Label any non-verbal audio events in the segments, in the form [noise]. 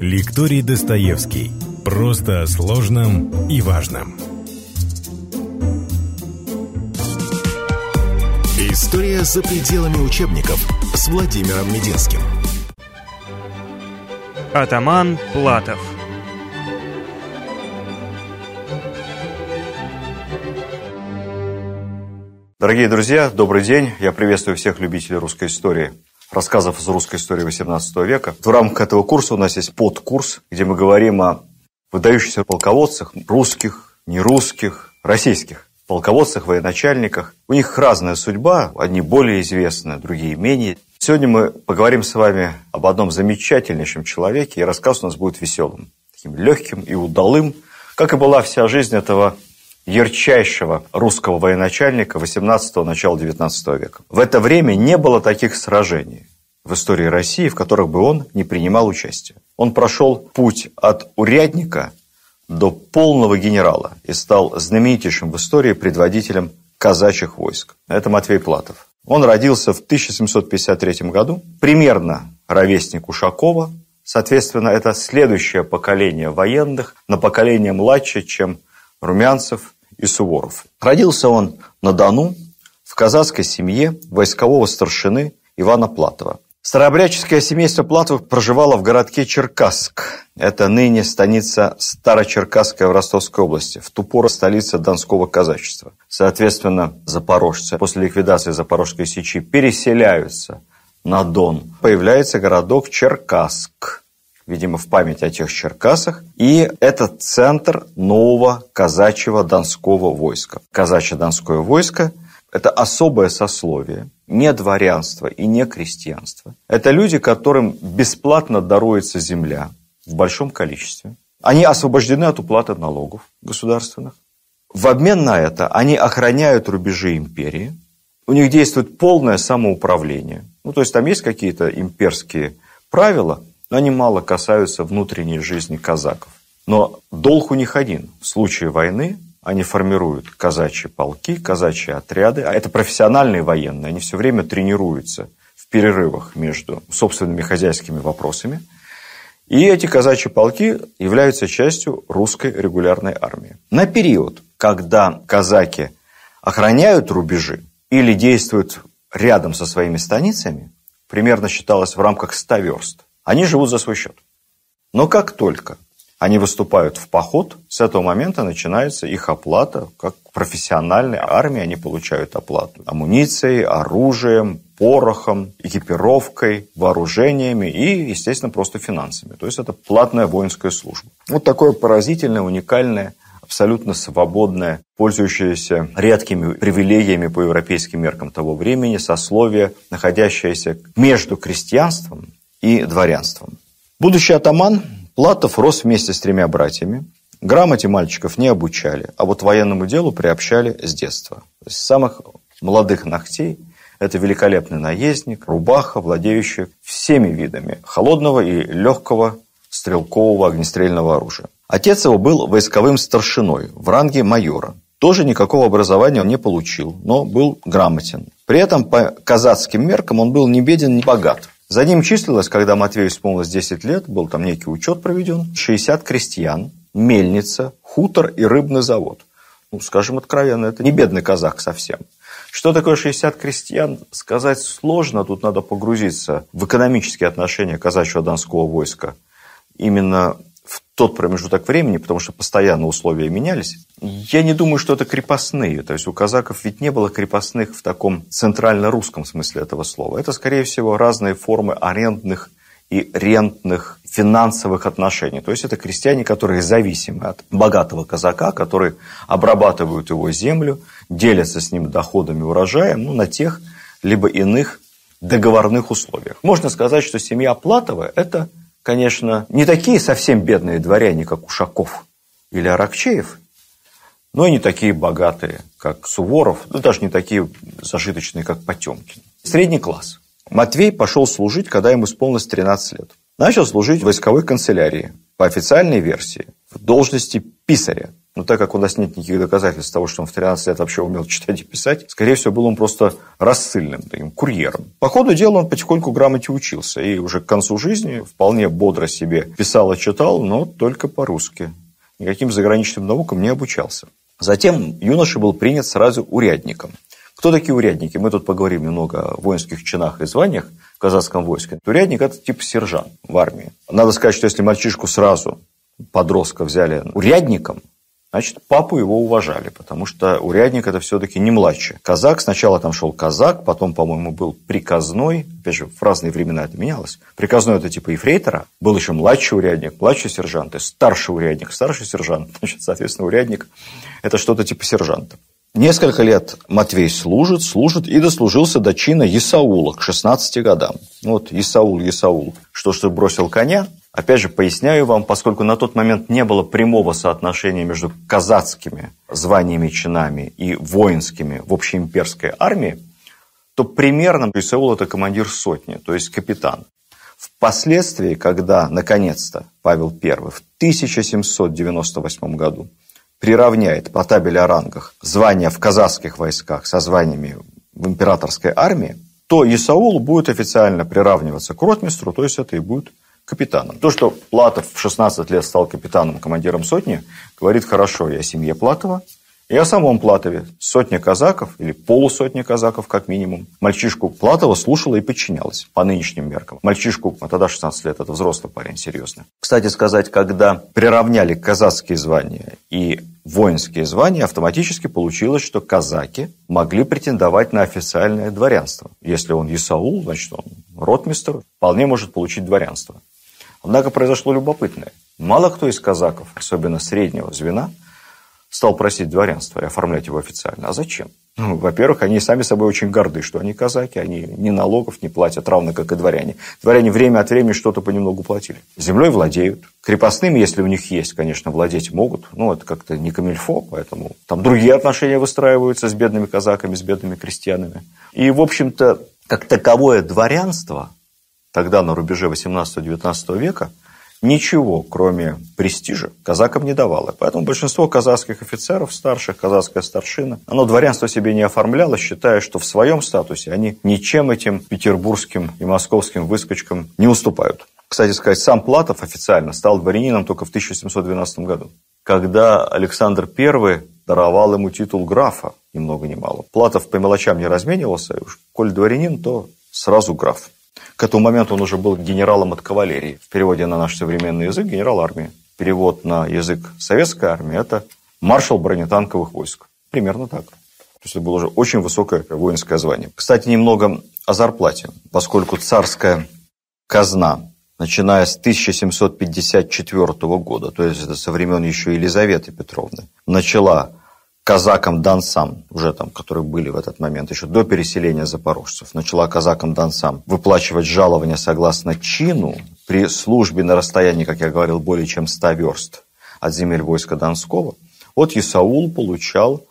Лекторий Достоевский. Просто о сложном и важном. История за пределами учебников с Владимиром Мединским. Атаман Платов Дорогие друзья, добрый день. Я приветствую всех любителей русской истории рассказов из русской истории XVIII века. В рамках этого курса у нас есть подкурс, где мы говорим о выдающихся полководцах, русских, нерусских, российских полководцах, военачальниках. У них разная судьба, одни более известны, другие менее. Сегодня мы поговорим с вами об одном замечательнейшем человеке, и рассказ у нас будет веселым, таким легким и удалым, как и была вся жизнь этого ярчайшего русского военачальника 18-го, начала 19 века. В это время не было таких сражений в истории России, в которых бы он не принимал участие. Он прошел путь от урядника до полного генерала и стал знаменитейшим в истории предводителем казачьих войск. Это Матвей Платов. Он родился в 1753 году, примерно ровесник Ушакова, соответственно, это следующее поколение военных, на поколение младше, чем Румянцев и Суворов. Родился он на Дону в казацкой семье войскового старшины Ивана Платова. Старообрядческое семейство Платовых проживало в городке Черкасск. Это ныне станица Старочеркасская в Ростовской области, в ту пору столица Донского казачества. Соответственно, запорожцы после ликвидации Запорожской сечи переселяются на Дон. Появляется городок Черкасск видимо, в память о тех Черкасах. И это центр нового казачьего донского войска. Казачье донское войско – это особое сословие, не дворянство и не крестьянство. Это люди, которым бесплатно даруется земля в большом количестве. Они освобождены от уплаты налогов государственных. В обмен на это они охраняют рубежи империи. У них действует полное самоуправление. Ну, то есть там есть какие-то имперские правила, они мало касаются внутренней жизни казаков. Но долг у них один. В случае войны они формируют казачьи полки, казачьи отряды, а это профессиональные военные, они все время тренируются в перерывах между собственными хозяйскими вопросами. И эти казачьи полки являются частью русской регулярной армии. На период, когда казаки охраняют рубежи или действуют рядом со своими станицами, примерно считалось в рамках 100 верст, они живут за свой счет. Но как только они выступают в поход, с этого момента начинается их оплата, как профессиональной армии они получают оплату амуницией, оружием, порохом, экипировкой, вооружениями и, естественно, просто финансами. То есть это платная воинская служба. Вот такое поразительное, уникальное, абсолютно свободное, пользующееся редкими привилегиями по европейским меркам того времени, сословие, находящееся между крестьянством и дворянством. Будущий атаман Платов рос вместе с тремя братьями. Грамоте мальчиков не обучали, а вот военному делу приобщали с детства. С самых молодых ногтей это великолепный наездник, рубаха, владеющий всеми видами холодного и легкого стрелкового огнестрельного оружия. Отец его был войсковым старшиной в ранге майора. Тоже никакого образования он не получил, но был грамотен. При этом по казацким меркам он был не беден, не богат. За ним числилось, когда Матвею исполнилось 10 лет, был там некий учет проведен, 60 крестьян, мельница, хутор и рыбный завод. Ну, скажем откровенно, это не бедный казах совсем. Что такое 60 крестьян, сказать сложно. Тут надо погрузиться в экономические отношения казачьего донского войска. Именно в тот промежуток времени, потому что постоянно условия менялись, я не думаю, что это крепостные. То есть у казаков ведь не было крепостных в таком центрально-русском смысле этого слова. Это, скорее всего, разные формы арендных и рентных финансовых отношений. То есть это крестьяне, которые зависимы от богатого казака, которые обрабатывают его землю, делятся с ним доходами урожаем ну, на тех либо иных договорных условиях. Можно сказать, что семья Платова – это конечно, не такие совсем бедные дворяне, как Ушаков или Аракчеев, но и не такие богатые, как Суворов, ну, даже не такие зажиточные, как Потемкин. Средний класс. Матвей пошел служить, когда ему исполнилось 13 лет. Начал служить в войсковой канцелярии, по официальной версии, в должности писаря. Но так как у нас нет никаких доказательств того, что он в 13 лет вообще умел читать и писать, скорее всего, был он просто рассыльным, таким курьером. По ходу дела он потихоньку грамоте учился. И уже к концу жизни вполне бодро себе писал и читал, но только по-русски. Никаким заграничным наукам не обучался. Затем юноша был принят сразу урядником. Кто такие урядники? Мы тут поговорим немного о воинских чинах и званиях в казахском войске. Урядник – это типа сержант в армии. Надо сказать, что если мальчишку сразу, подростка, взяли урядником, Значит, папу его уважали, потому что урядник это все-таки не младший. Казак, сначала там шел казак, потом, по-моему, был приказной. Опять же, в разные времена это менялось. Приказной это типа ефрейтора. Был еще младший урядник, младший сержант, и старший урядник, старший сержант. [laughs] Значит, соответственно, урядник это что-то типа сержанта. Несколько лет Матвей служит, служит и дослужился до чина Исаула к 16 годам. Вот Исаул, Исаул. Что ж ты бросил коня? Опять же, поясняю вам, поскольку на тот момент не было прямого соотношения между казацкими званиями, чинами и воинскими в общеимперской армии, то примерно Исаул – это командир сотни, то есть капитан. Впоследствии, когда, наконец-то, Павел I в 1798 году приравняет по табели о рангах звания в казахских войсках со званиями в императорской армии, то Исаул будет официально приравниваться к ротмистру, то есть это и будет капитаном. То, что Платов в 16 лет стал капитаном, командиром сотни, говорит хорошо и о семье Платова, и о самом Платове. Сотня казаков, или полусотня казаков, как минимум. Мальчишку Платова слушала и подчинялась по нынешним меркам. Мальчишку, а тогда 16 лет, это взрослый парень, серьезно. Кстати сказать, когда приравняли казацкие звания и воинские звания, автоматически получилось, что казаки могли претендовать на официальное дворянство. Если он Исаул, значит, он ротмистр, вполне может получить дворянство. Однако произошло любопытное. Мало кто из казаков, особенно среднего звена, стал просить дворянства и оформлять его официально. А зачем? Ну, во-первых, они сами собой очень горды, что они казаки, они ни налогов не платят, равно как и дворяне. Дворяне время от времени что-то понемногу платили. Землей владеют. Крепостными, если у них есть, конечно, владеть могут. Ну, это как-то не камильфо, поэтому там другие отношения выстраиваются с бедными казаками, с бедными крестьянами. И, в общем-то, как таковое дворянство тогда на рубеже 18-19 века – ничего, кроме престижа, казакам не давало. Поэтому большинство казахских офицеров, старших, казахская старшина, оно дворянство себе не оформляло, считая, что в своем статусе они ничем этим петербургским и московским выскочкам не уступают. Кстати сказать, сам Платов официально стал дворянином только в 1712 году, когда Александр I даровал ему титул графа, ни много ни мало. Платов по мелочам не разменивался, и уж коль дворянин, то сразу граф. К этому моменту он уже был генералом от кавалерии. В переводе на наш современный язык – генерал армии. Перевод на язык советской армии – это маршал бронетанковых войск. Примерно так. То есть это было уже очень высокое воинское звание. Кстати, немного о зарплате. Поскольку царская казна, начиная с 1754 года, то есть это со времен еще Елизаветы Петровны, начала казакам Дансам, уже там, которые были в этот момент, еще до переселения запорожцев, начала казакам Дансам выплачивать жалования согласно чину при службе на расстоянии, как я говорил, более чем 100 верст от земель войска Донского, вот Исаул получал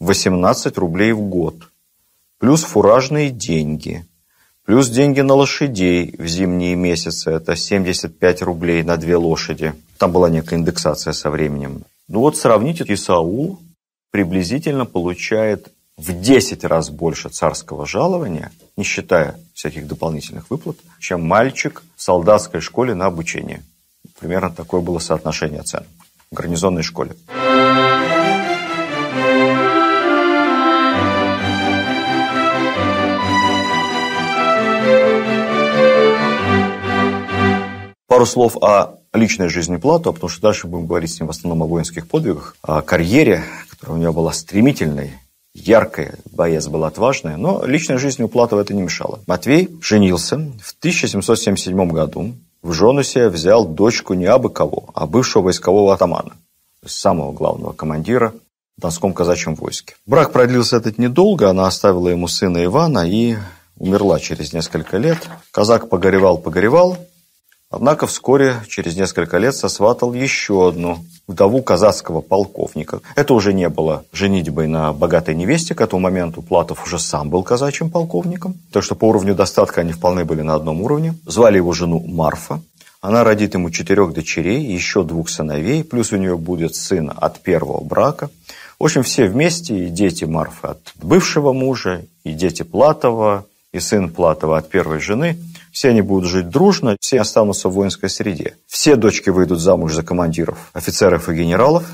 18 рублей в год, плюс фуражные деньги, плюс деньги на лошадей в зимние месяцы, это 75 рублей на две лошади. Там была некая индексация со временем. Ну вот сравните Исаул приблизительно получает в 10 раз больше царского жалования, не считая всяких дополнительных выплат, чем мальчик в солдатской школе на обучение. Примерно такое было соотношение цен в гарнизонной школе. Пару слов о личной жизни Плату, потому что дальше будем говорить с ним в основном о воинских подвигах, о карьере, которая у него была стремительной, яркая, боец был отважный, но личная жизнь у Платова это не мешало. Матвей женился в 1777 году, в жену себе взял дочку не абы кого, а бывшего войскового атамана, самого главного командира в Донском казачьем войске. Брак продлился этот недолго, она оставила ему сына Ивана и умерла через несколько лет. Казак погоревал-погоревал, Однако вскоре, через несколько лет, сосватал еще одну вдову казахского полковника. Это уже не было женитьбой на богатой невесте. К этому моменту Платов уже сам был казачьим полковником. Так что по уровню достатка они вполне были на одном уровне. Звали его жену Марфа. Она родит ему четырех дочерей, еще двух сыновей, плюс у нее будет сын от первого брака. В общем, все вместе, и дети Марфы от бывшего мужа, и дети Платова, и сын Платова от первой жены. Все они будут жить дружно, все останутся в воинской среде. Все дочки выйдут замуж за командиров, офицеров и генералов.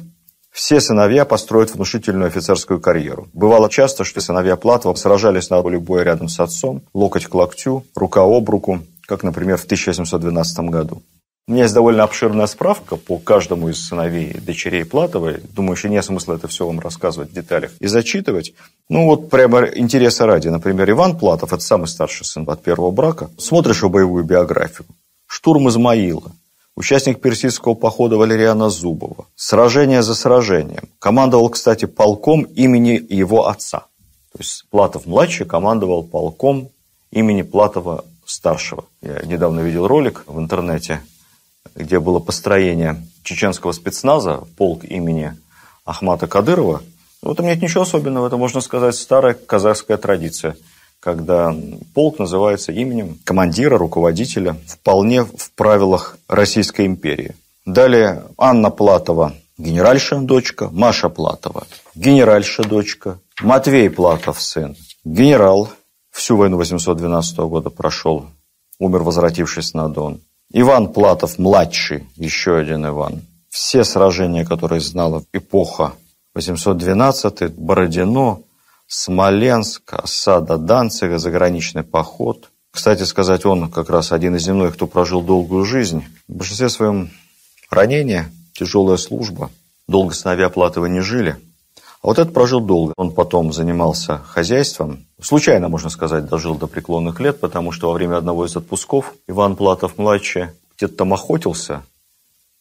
Все сыновья построят внушительную офицерскую карьеру. Бывало часто, что сыновья Платова сражались на поле боя рядом с отцом, локоть к локтю, рука об руку, как, например, в 1812 году. У меня есть довольно обширная справка по каждому из сыновей дочерей Платовой. Думаю, еще нет смысла это все вам рассказывать в деталях и зачитывать. Ну вот прямо интереса ради. Например, Иван Платов, это самый старший сын от первого брака. Смотришь его боевую биографию. Штурм Измаила. Участник персидского похода Валериана Зубова. Сражение за сражением. Командовал, кстати, полком имени его отца. То есть Платов-младший командовал полком имени Платова-старшего. Я недавно видел ролик в интернете где было построение чеченского спецназа, полк имени Ахмата Кадырова, в этом нет ничего особенного, это, можно сказать, старая казахская традиция, когда полк называется именем командира, руководителя, вполне в правилах Российской империи. Далее Анна Платова, генеральша дочка, Маша Платова, генеральша дочка, Матвей Платов сын, генерал, всю войну 812 года прошел, умер, возвратившись на Дон. Иван Платов, младший, еще один Иван. Все сражения, которые знала эпоха 812 Бородино, Смоленск, осада Данцига, заграничный поход. Кстати сказать, он как раз один из немногих, кто прожил долгую жизнь. В большинстве своем ранение, тяжелая служба. Долго сыновья Платова не жили. А вот этот прожил долго. Он потом занимался хозяйством. Случайно, можно сказать, дожил до преклонных лет, потому что во время одного из отпусков Иван Платов-младший где-то там охотился,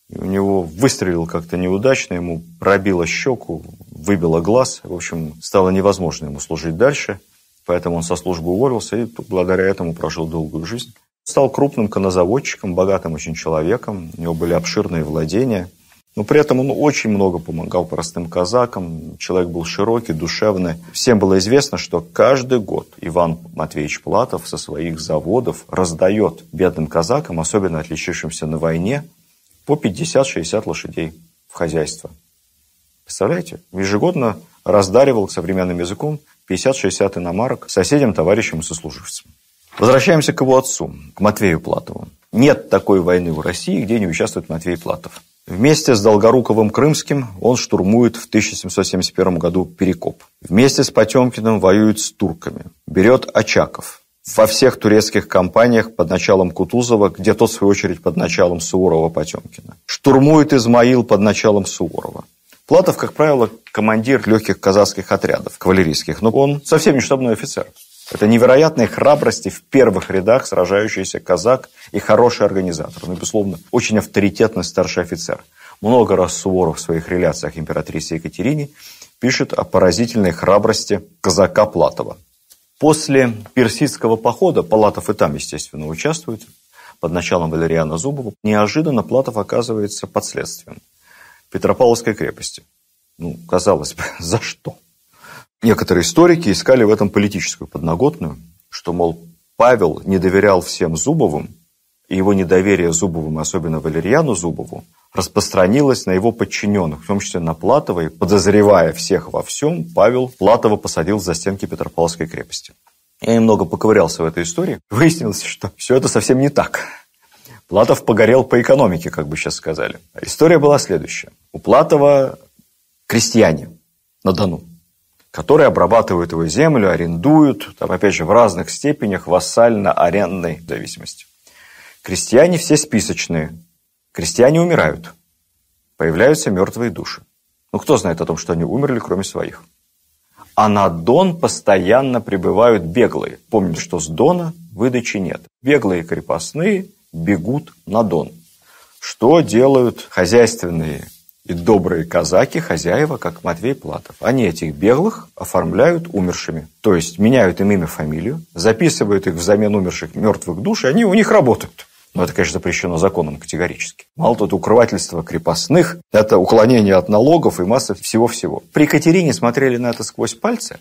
и у него выстрелил как-то неудачно, ему пробило щеку, выбило глаз. В общем, стало невозможно ему служить дальше, поэтому он со службы уволился и благодаря этому прожил долгую жизнь. Стал крупным конозаводчиком, богатым очень человеком, у него были обширные владения – но при этом он очень много помогал простым казакам. Человек был широкий, душевный. Всем было известно, что каждый год Иван Матвеевич Платов со своих заводов раздает бедным казакам, особенно отличившимся на войне, по 50-60 лошадей в хозяйство. Представляете? Ежегодно раздаривал современным языком 50-60 иномарок соседям, товарищам и сослуживцам. Возвращаемся к его отцу, к Матвею Платову. Нет такой войны в России, где не участвует Матвей Платов. Вместе с Долгоруковым Крымским он штурмует в 1771 году Перекоп. Вместе с Потемкиным воюет с турками. Берет Очаков. Во всех турецких кампаниях под началом Кутузова, где тот, в свою очередь, под началом Суворова-Потемкина. Штурмует Измаил под началом Суворова. Платов, как правило, командир легких казахских отрядов, кавалерийских, но он совсем не штабной офицер. Это невероятной храбрости в первых рядах сражающийся казак и хороший организатор. Ну, безусловно, очень авторитетный старший офицер. Много раз Суворов в своих реляциях императрице Екатерине пишет о поразительной храбрости казака Платова. После персидского похода, Палатов и там, естественно, участвует, под началом Валериана Зубова, неожиданно Платов оказывается под следствием Петропавловской крепости. Ну, казалось бы, [laughs] за что? Некоторые историки искали в этом политическую подноготную, что, мол, Павел не доверял всем Зубовым, и его недоверие Зубовым, особенно Валерьяну Зубову, распространилось на его подчиненных, в том числе на Платова, и подозревая всех во всем, Павел Платова посадил за стенки Петропавловской крепости. Я немного поковырялся в этой истории. Выяснилось, что все это совсем не так. Платов погорел по экономике, как бы сейчас сказали. История была следующая. У Платова крестьяне на Дону которые обрабатывают его землю, арендуют, там, опять же, в разных степенях вассально-арендной зависимости. Крестьяне все списочные. Крестьяне умирают. Появляются мертвые души. Ну, кто знает о том, что они умерли, кроме своих? А на Дон постоянно прибывают беглые. Помните, что с Дона выдачи нет. Беглые крепостные бегут на Дон. Что делают хозяйственные и добрые казаки, хозяева, как Матвей Платов. Они этих беглых оформляют умершими. То есть меняют им имя, фамилию, записывают их взамен умерших мертвых душ, и они у них работают. Но это, конечно, запрещено законом категорически. Мало того, это укрывательство крепостных, это уклонение от налогов и масса всего-всего. При Екатерине смотрели на это сквозь пальцы,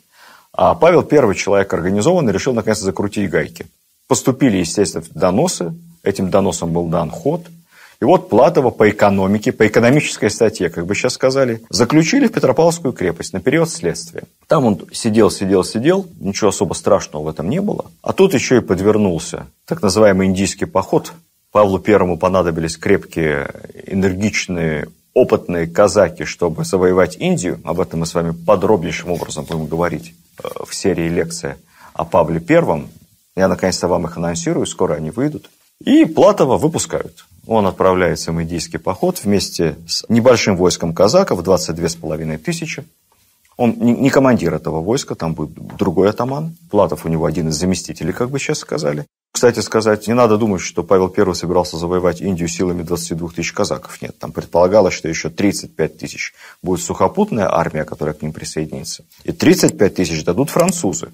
а Павел, первый человек организованный, решил наконец закрутить гайки. Поступили, естественно, доносы, этим доносом был дан ход – И вот Платова по экономике, по экономической статье, как бы сейчас сказали, заключили в Петропавловскую крепость на период следствия. Там он сидел, сидел, сидел, ничего особо страшного в этом не было. А тут еще и подвернулся так называемый индийский поход. Павлу Первому понадобились крепкие, энергичные, опытные казаки, чтобы завоевать Индию. Об этом мы с вами подробнейшим образом будем говорить э, в серии лекции о Павле Первом. Я наконец-то вам их анонсирую, скоро они выйдут. И Платова выпускают. Он отправляется в индийский поход вместе с небольшим войском казаков, 22,5 тысячи. Он не командир этого войска, там будет другой атаман. Платов у него один из заместителей, как бы сейчас сказали. Кстати сказать, не надо думать, что Павел I собирался завоевать Индию силами 22 тысяч казаков. Нет, там предполагалось, что еще 35 тысяч будет сухопутная армия, которая к ним присоединится. И 35 тысяч дадут французы.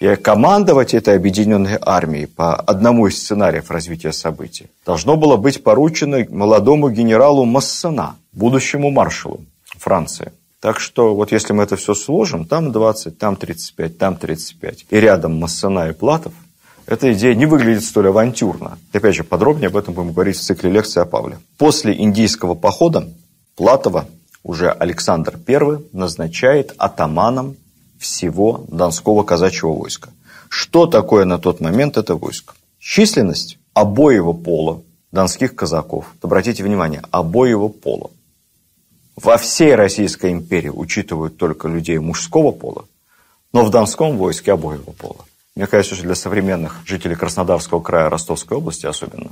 И командовать этой объединенной армией по одному из сценариев развития событий должно было быть поручено молодому генералу Массена, будущему маршалу Франции. Так что вот если мы это все сложим, там 20, там 35, там 35, и рядом Массена и Платов, эта идея не выглядит столь авантюрно. И опять же, подробнее об этом будем говорить в цикле лекций о Павле. После индийского похода Платова уже Александр I назначает атаманом всего Донского казачьего войска. Что такое на тот момент это войско? Численность обоего пола донских казаков, обратите внимание, обоего пола. Во всей Российской империи учитывают только людей мужского пола, но в Донском войске обоего пола. Мне кажется, что для современных жителей Краснодарского края, Ростовской области особенно,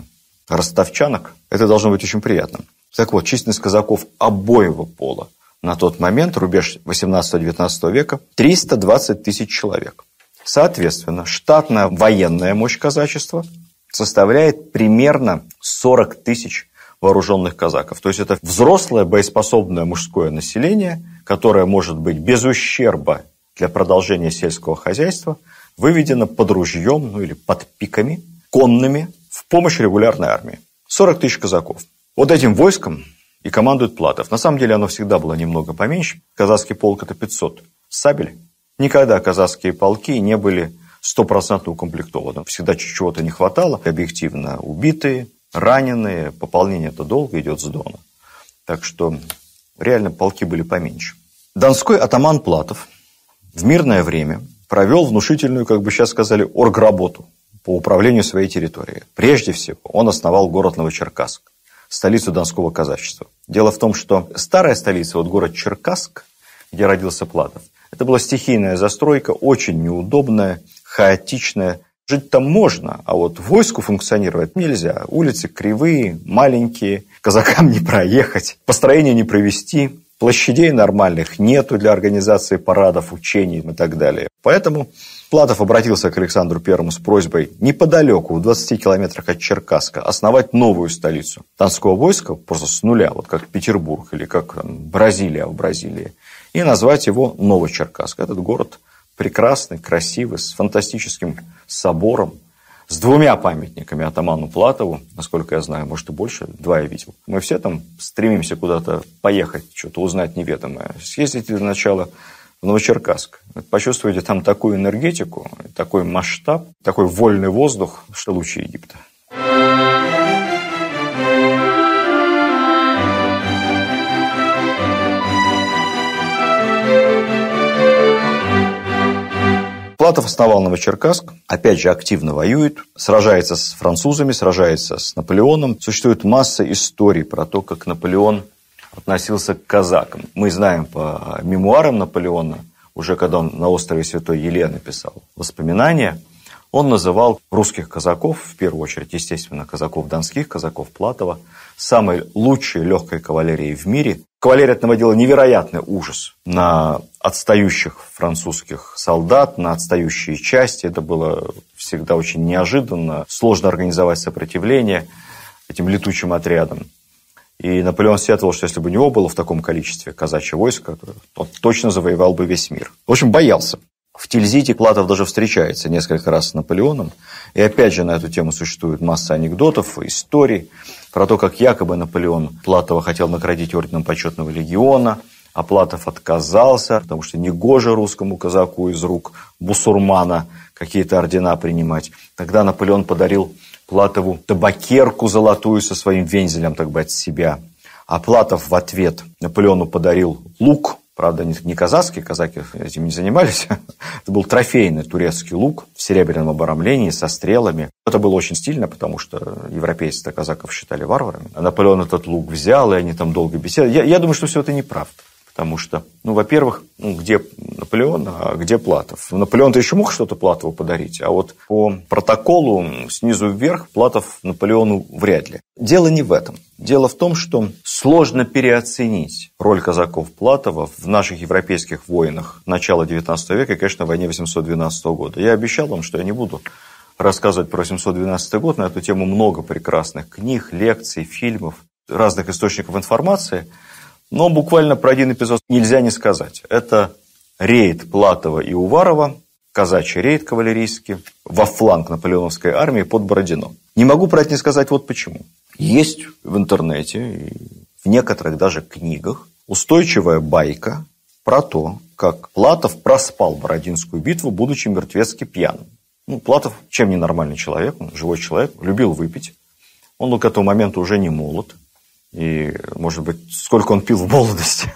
ростовчанок, это должно быть очень приятно. Так вот, численность казаков обоего пола – на тот момент, рубеж 18-19 века, 320 тысяч человек. Соответственно, штатная военная мощь казачества составляет примерно 40 тысяч вооруженных казаков. То есть это взрослое боеспособное мужское население, которое может быть без ущерба для продолжения сельского хозяйства выведено под ружьем, ну или под пиками, конными, в помощь регулярной армии. 40 тысяч казаков. Вот этим войском и командует Платов. На самом деле оно всегда было немного поменьше. Казахский полк – это 500 сабель. Никогда казахские полки не были стопроцентно укомплектованы. Всегда чего-то не хватало. Объективно убитые, раненые. Пополнение это долго идет с Дона. Так что реально полки были поменьше. Донской атаман Платов в мирное время провел внушительную, как бы сейчас сказали, оргработу по управлению своей территорией. Прежде всего, он основал город Новочеркасск столицу Донского казачества. Дело в том, что старая столица, вот город Черкасск, где родился Платов, это была стихийная застройка, очень неудобная, хаотичная. Жить там можно, а вот войску функционировать нельзя. Улицы кривые, маленькие, казакам не проехать, построение не провести, площадей нормальных нету для организации парадов, учений и так далее. Поэтому Платов обратился к Александру Первому с просьбой неподалеку, в 20 километрах от Черкасска, основать новую столицу Донского войска, просто с нуля, вот как Петербург или как там, Бразилия в Бразилии, и назвать его Новочеркасск. Этот город прекрасный, красивый, с фантастическим собором, с двумя памятниками атаману Платову, насколько я знаю, может и больше, два я видел. Мы все там стремимся куда-то поехать, что-то узнать неведомое. Съездите для начала в Новочеркасск. Почувствуете там такую энергетику, такой масштаб, такой вольный воздух, что лучше Египта. Платов основал Новочеркасск, опять же активно воюет, сражается с французами, сражается с Наполеоном. Существует масса историй про то, как Наполеон относился к казакам. Мы знаем по мемуарам Наполеона, уже когда он на острове Святой Елены писал воспоминания, он называл русских казаков, в первую очередь, естественно, казаков донских, казаков Платова, самой лучшей легкой кавалерией в мире. Кавалерия наводила невероятный ужас на отстающих французских солдат, на отстающие части. Это было всегда очень неожиданно, сложно организовать сопротивление этим летучим отрядам. И Наполеон сетовал, что если бы у него было в таком количестве казачье войско, то он точно завоевал бы весь мир. В общем, боялся. В Тильзите Платов даже встречается несколько раз с Наполеоном. И опять же на эту тему существует масса анекдотов, историй про то, как якобы Наполеон Платова хотел наградить орденом почетного легиона, а Платов отказался, потому что негоже русскому казаку из рук бусурмана какие-то ордена принимать. Тогда Наполеон подарил Платову табакерку золотую со своим вензелем, так бы, от себя. А Платов в ответ Наполеону подарил лук, правда, не казахский, казаки этим не занимались. [laughs] Это был трофейный турецкий лук в серебряном обрамлении со стрелами. Это было очень стильно, потому что европейцы казаков считали варварами. А Наполеон этот лук взял, и они там долго беседовали. Я, я думаю, что все это неправда. Потому что, ну, во-первых, ну, где Наполеон, а где Платов? Наполеон-то еще мог что-то Платову подарить, а вот по протоколу снизу вверх Платов Наполеону вряд ли. Дело не в этом. Дело в том, что сложно переоценить роль казаков Платова в наших европейских войнах начала XIX века и, конечно, в войне 812 года. Я обещал вам, что я не буду рассказывать про 712 год. На эту тему много прекрасных книг, лекций, фильмов, разных источников информации – но буквально про один эпизод нельзя не сказать. Это рейд Платова и Уварова, казачий рейд кавалерийский, во фланг наполеоновской армии под Бородино. Не могу про это не сказать вот почему. Есть в интернете, в некоторых даже книгах, устойчивая байка про то, как Платов проспал Бородинскую битву, будучи мертвецки пьяным. Ну, Платов чем не нормальный человек, он живой человек, любил выпить. Он к этому моменту уже не молод. И, может быть, сколько он пил в молодости,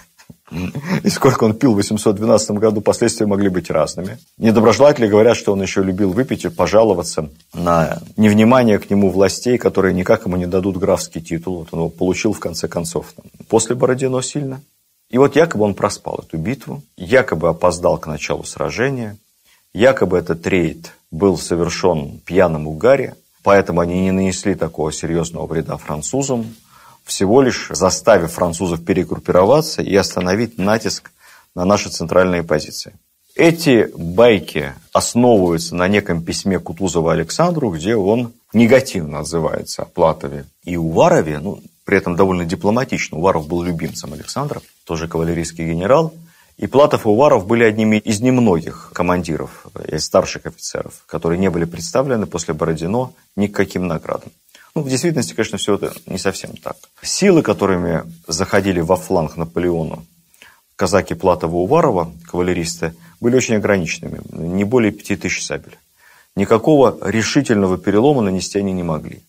и сколько он пил в 812 году, последствия могли быть разными. Недоброжелатели говорят, что он еще любил выпить и пожаловаться на невнимание к нему властей, которые никак ему не дадут графский титул. Вот он его получил в конце концов после Бородино сильно. И вот якобы он проспал эту битву, якобы опоздал к началу сражения, якобы этот рейд был совершен в пьяном угаре, поэтому они не нанесли такого серьезного вреда французам, всего лишь заставив французов перегруппироваться и остановить натиск на наши центральные позиции. Эти байки основываются на неком письме Кутузова Александру, где он негативно отзывается о Платове и Уварове, ну, при этом довольно дипломатично. Уваров был любимцем Александра, тоже кавалерийский генерал. И Платов и Уваров были одними из немногих командиров и старших офицеров, которые не были представлены после Бородино ни к наградам. Ну, в действительности, конечно, все это не совсем так. Силы, которыми заходили во фланг Наполеону казаки Платова-Уварова, кавалеристы, были очень ограниченными, не более пяти тысяч сабель. Никакого решительного перелома нанести они не могли.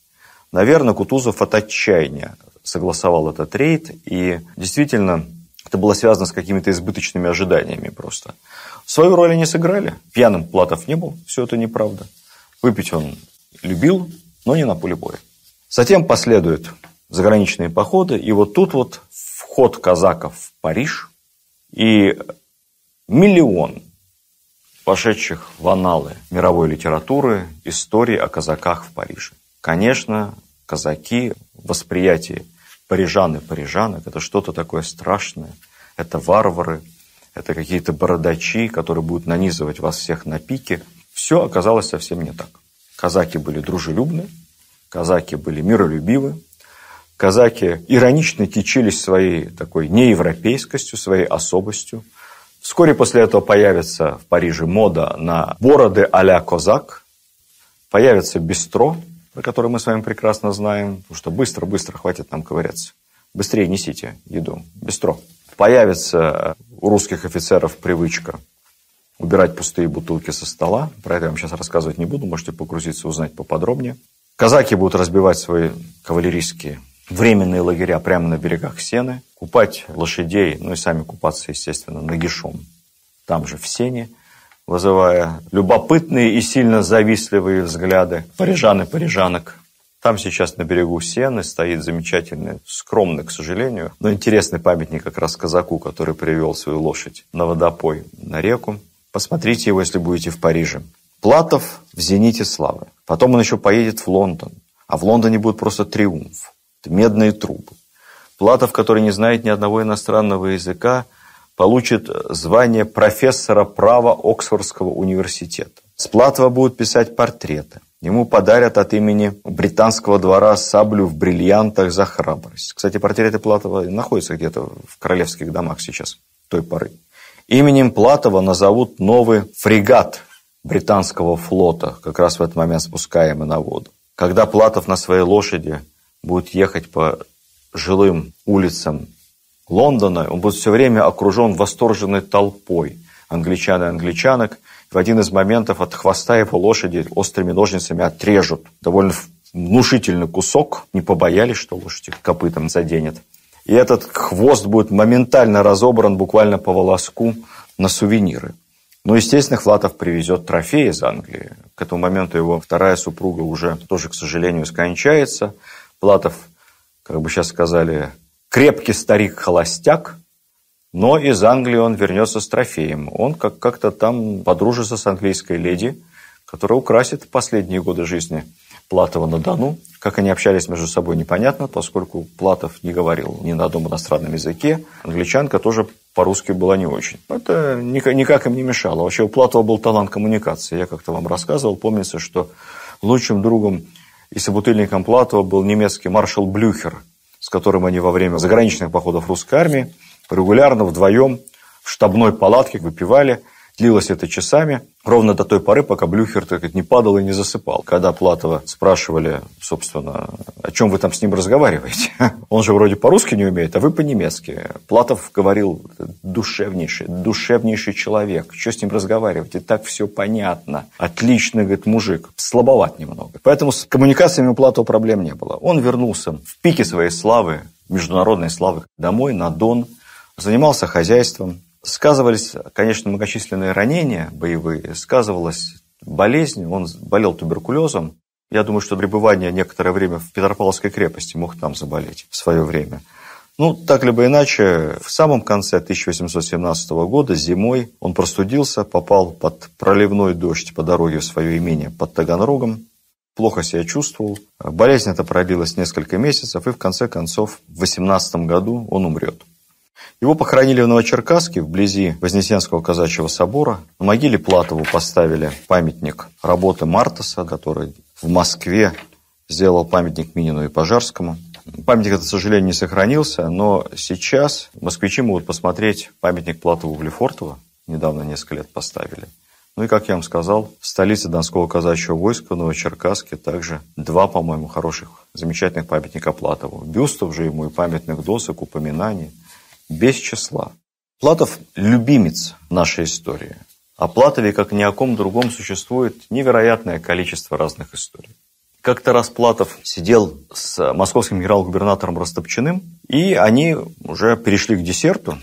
Наверное, Кутузов от отчаяния согласовал этот рейд, и действительно это было связано с какими-то избыточными ожиданиями просто. Свою роль они сыграли. Пьяным Платов не был, все это неправда. Выпить он любил, но не на поле боя. Затем последуют заграничные походы, и вот тут вот вход казаков в Париж и миллион пошедших в аналы мировой литературы истории о казаках в Париже. Конечно, казаки в восприятии парижан и парижанок – это что-то такое страшное. Это варвары, это какие-то бородачи, которые будут нанизывать вас всех на пике. Все оказалось совсем не так. Казаки были дружелюбны, Казаки были миролюбивы, казаки иронично кичились своей такой неевропейскостью, своей особостью. Вскоре после этого появится в Париже мода на бороды а-ля козак, появится бистро, про которое мы с вами прекрасно знаем, потому что быстро-быстро хватит нам ковыряться. Быстрее несите еду. Бистро. Появится у русских офицеров привычка убирать пустые бутылки со стола. Про это я вам сейчас рассказывать не буду, можете погрузиться, узнать поподробнее. Казаки будут разбивать свои кавалерийские временные лагеря прямо на берегах Сены, купать лошадей, ну и сами купаться, естественно, нагишом там же в Сене, вызывая любопытные и сильно завистливые взгляды парижан и парижанок. Там сейчас на берегу Сены стоит замечательный, скромный, к сожалению, но интересный памятник как раз казаку, который привел свою лошадь на водопой на реку. Посмотрите его, если будете в Париже. Платов в «Зените славы». Потом он еще поедет в Лондон. А в Лондоне будет просто триумф. Медные трубы. Платов, который не знает ни одного иностранного языка, получит звание профессора права Оксфордского университета. С Платова будут писать портреты. Ему подарят от имени британского двора саблю в бриллиантах за храбрость. Кстати, портреты Платова находятся где-то в королевских домах сейчас, той поры. Именем Платова назовут новый фрегат британского флота, как раз в этот момент спускаемый на воду. Когда Платов на своей лошади будет ехать по жилым улицам Лондона, он будет все время окружен восторженной толпой англичан и англичанок. В один из моментов от хвоста его лошади острыми ножницами отрежут довольно внушительный кусок, не побоялись, что лошадь их копытом заденет. И этот хвост будет моментально разобран буквально по волоску на сувениры. Ну, естественно, Хватов привезет трофей из Англии. К этому моменту его вторая супруга уже тоже, к сожалению, скончается. Платов, как бы сейчас сказали, крепкий старик-холостяк, но из Англии он вернется с трофеем. Он как- как-то там подружится с английской леди, которая украсит последние годы жизни Платова на Дону. Как они общались между собой, непонятно, поскольку Платов не говорил ни на одном иностранном языке. Англичанка тоже по-русски была не очень. Это никак, им не мешало. Вообще у Платова был талант коммуникации. Я как-то вам рассказывал. Помнится, что лучшим другом и собутыльником Платова был немецкий маршал Блюхер, с которым они во время заграничных походов русской армии регулярно вдвоем в штабной палатке выпивали. Длилось это часами, ровно до той поры, пока Блюхер так сказать, не падал и не засыпал. Когда Платова спрашивали, собственно, о чем вы там с ним разговариваете, [laughs] он же вроде по-русски не умеет, а вы по-немецки. Платов говорил, душевнейший, душевнейший человек, что с ним разговаривать, и так все понятно. Отличный, говорит, мужик, слабоват немного. Поэтому с коммуникациями у Платова проблем не было. Он вернулся в пике своей славы, международной славы, домой, на Дон, занимался хозяйством, Сказывались, конечно, многочисленные ранения боевые, сказывалась болезнь, он болел туберкулезом. Я думаю, что пребывание некоторое время в Петропавловской крепости мог там заболеть в свое время. Ну, так либо иначе, в самом конце 1817 года, зимой, он простудился, попал под проливной дождь по дороге в свое имение под Таганрогом, плохо себя чувствовал. Болезнь эта продлилась несколько месяцев, и в конце концов, в 18 году он умрет. Его похоронили в Новочеркасске, вблизи Вознесенского казачьего собора. На могиле Платову поставили памятник работы Мартаса, который в Москве сделал памятник Минину и Пожарскому. Памятник этот, к сожалению, не сохранился, но сейчас москвичи могут посмотреть памятник Платову в Лефортово. Недавно, несколько лет поставили. Ну и, как я вам сказал, в столице Донского казачьего войска, Новочеркасске, также два, по-моему, хороших, замечательных памятника Платову. Бюстов же ему и памятных досок, упоминаний – без числа. Платов – любимец нашей истории. О Платове, как ни о ком другом, существует невероятное количество разных историй. Как-то раз Платов сидел с московским генерал-губернатором Растопчиным, и они уже перешли к десерту.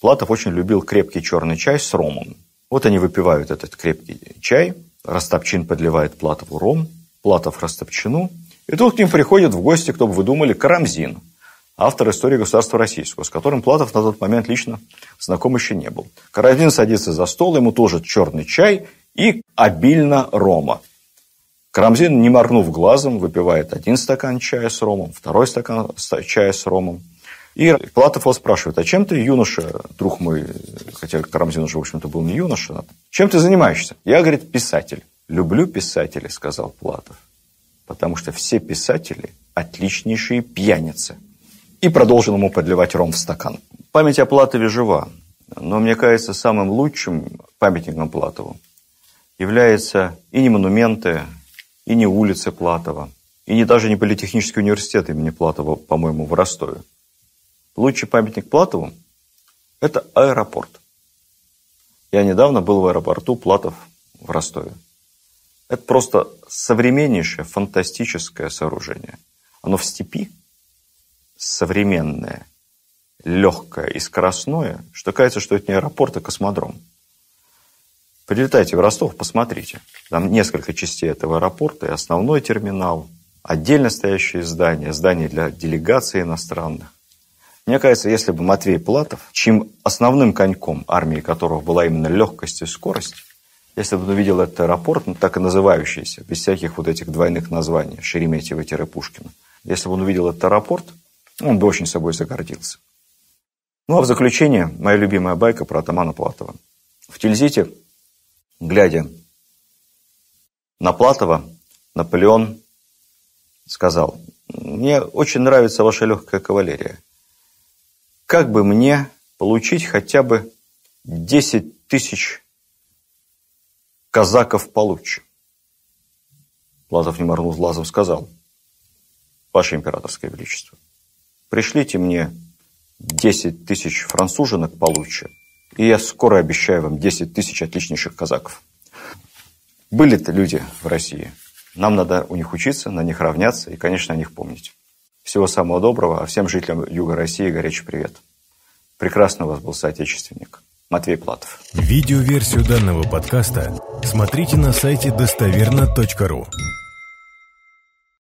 Платов очень любил крепкий черный чай с ромом. Вот они выпивают этот крепкий чай, Растопчин подливает Платову ром, Платов Растопчину, и тут к ним приходит в гости, кто бы вы думали, Карамзин – автор истории государства российского, с которым Платов на тот момент лично знаком еще не был. Карадин садится за стол, ему тоже черный чай и обильно рома. Карамзин, не моргнув глазом, выпивает один стакан чая с ромом, второй стакан чая с ромом. И Платов его спрашивает, а чем ты, юноша, друг мой, хотя Карамзин уже, в общем-то, был не юноша, чем ты занимаешься? Я, говорит, писатель. Люблю писателей, сказал Платов, потому что все писатели отличнейшие пьяницы – и продолжил ему подливать ром в стакан. Память о Платове жива, но, мне кажется, самым лучшим памятником Платову является и не монументы, и не улицы Платова, и не даже не Политехнический университет имени Платова, по-моему, в Ростове. Лучший памятник Платову – это аэропорт. Я недавно был в аэропорту Платов в Ростове. Это просто современнейшее, фантастическое сооружение. Оно в степи, современное, легкое и скоростное, что кажется, что это не аэропорт, а космодром. Прилетайте в Ростов, посмотрите. Там несколько частей этого аэропорта, и основной терминал, отдельно стоящее здание, здание для делегаций иностранных. Мне кажется, если бы Матвей Платов, чьим основным коньком армии которого была именно легкость и скорость, если бы он увидел этот аэропорт, ну, так и называющийся, без всяких вот этих двойных названий, Шереметьево-Пушкина, если бы он увидел этот аэропорт, он бы очень собой загордился. Ну, а в заключение моя любимая байка про атамана Платова. В Тильзите, глядя на Платова, Наполеон сказал, мне очень нравится ваша легкая кавалерия. Как бы мне получить хотя бы 10 тысяч казаков получше? Платов, не моргнув глазом, сказал, Ваше императорское величество, пришлите мне 10 тысяч француженок получше, и я скоро обещаю вам 10 тысяч отличнейших казаков. Были-то люди в России. Нам надо у них учиться, на них равняться и, конечно, о них помнить. Всего самого доброго, а всем жителям Юга России горячий привет. Прекрасно у вас был соотечественник. Матвей Платов. Видеоверсию данного подкаста смотрите на сайте достоверно.ру.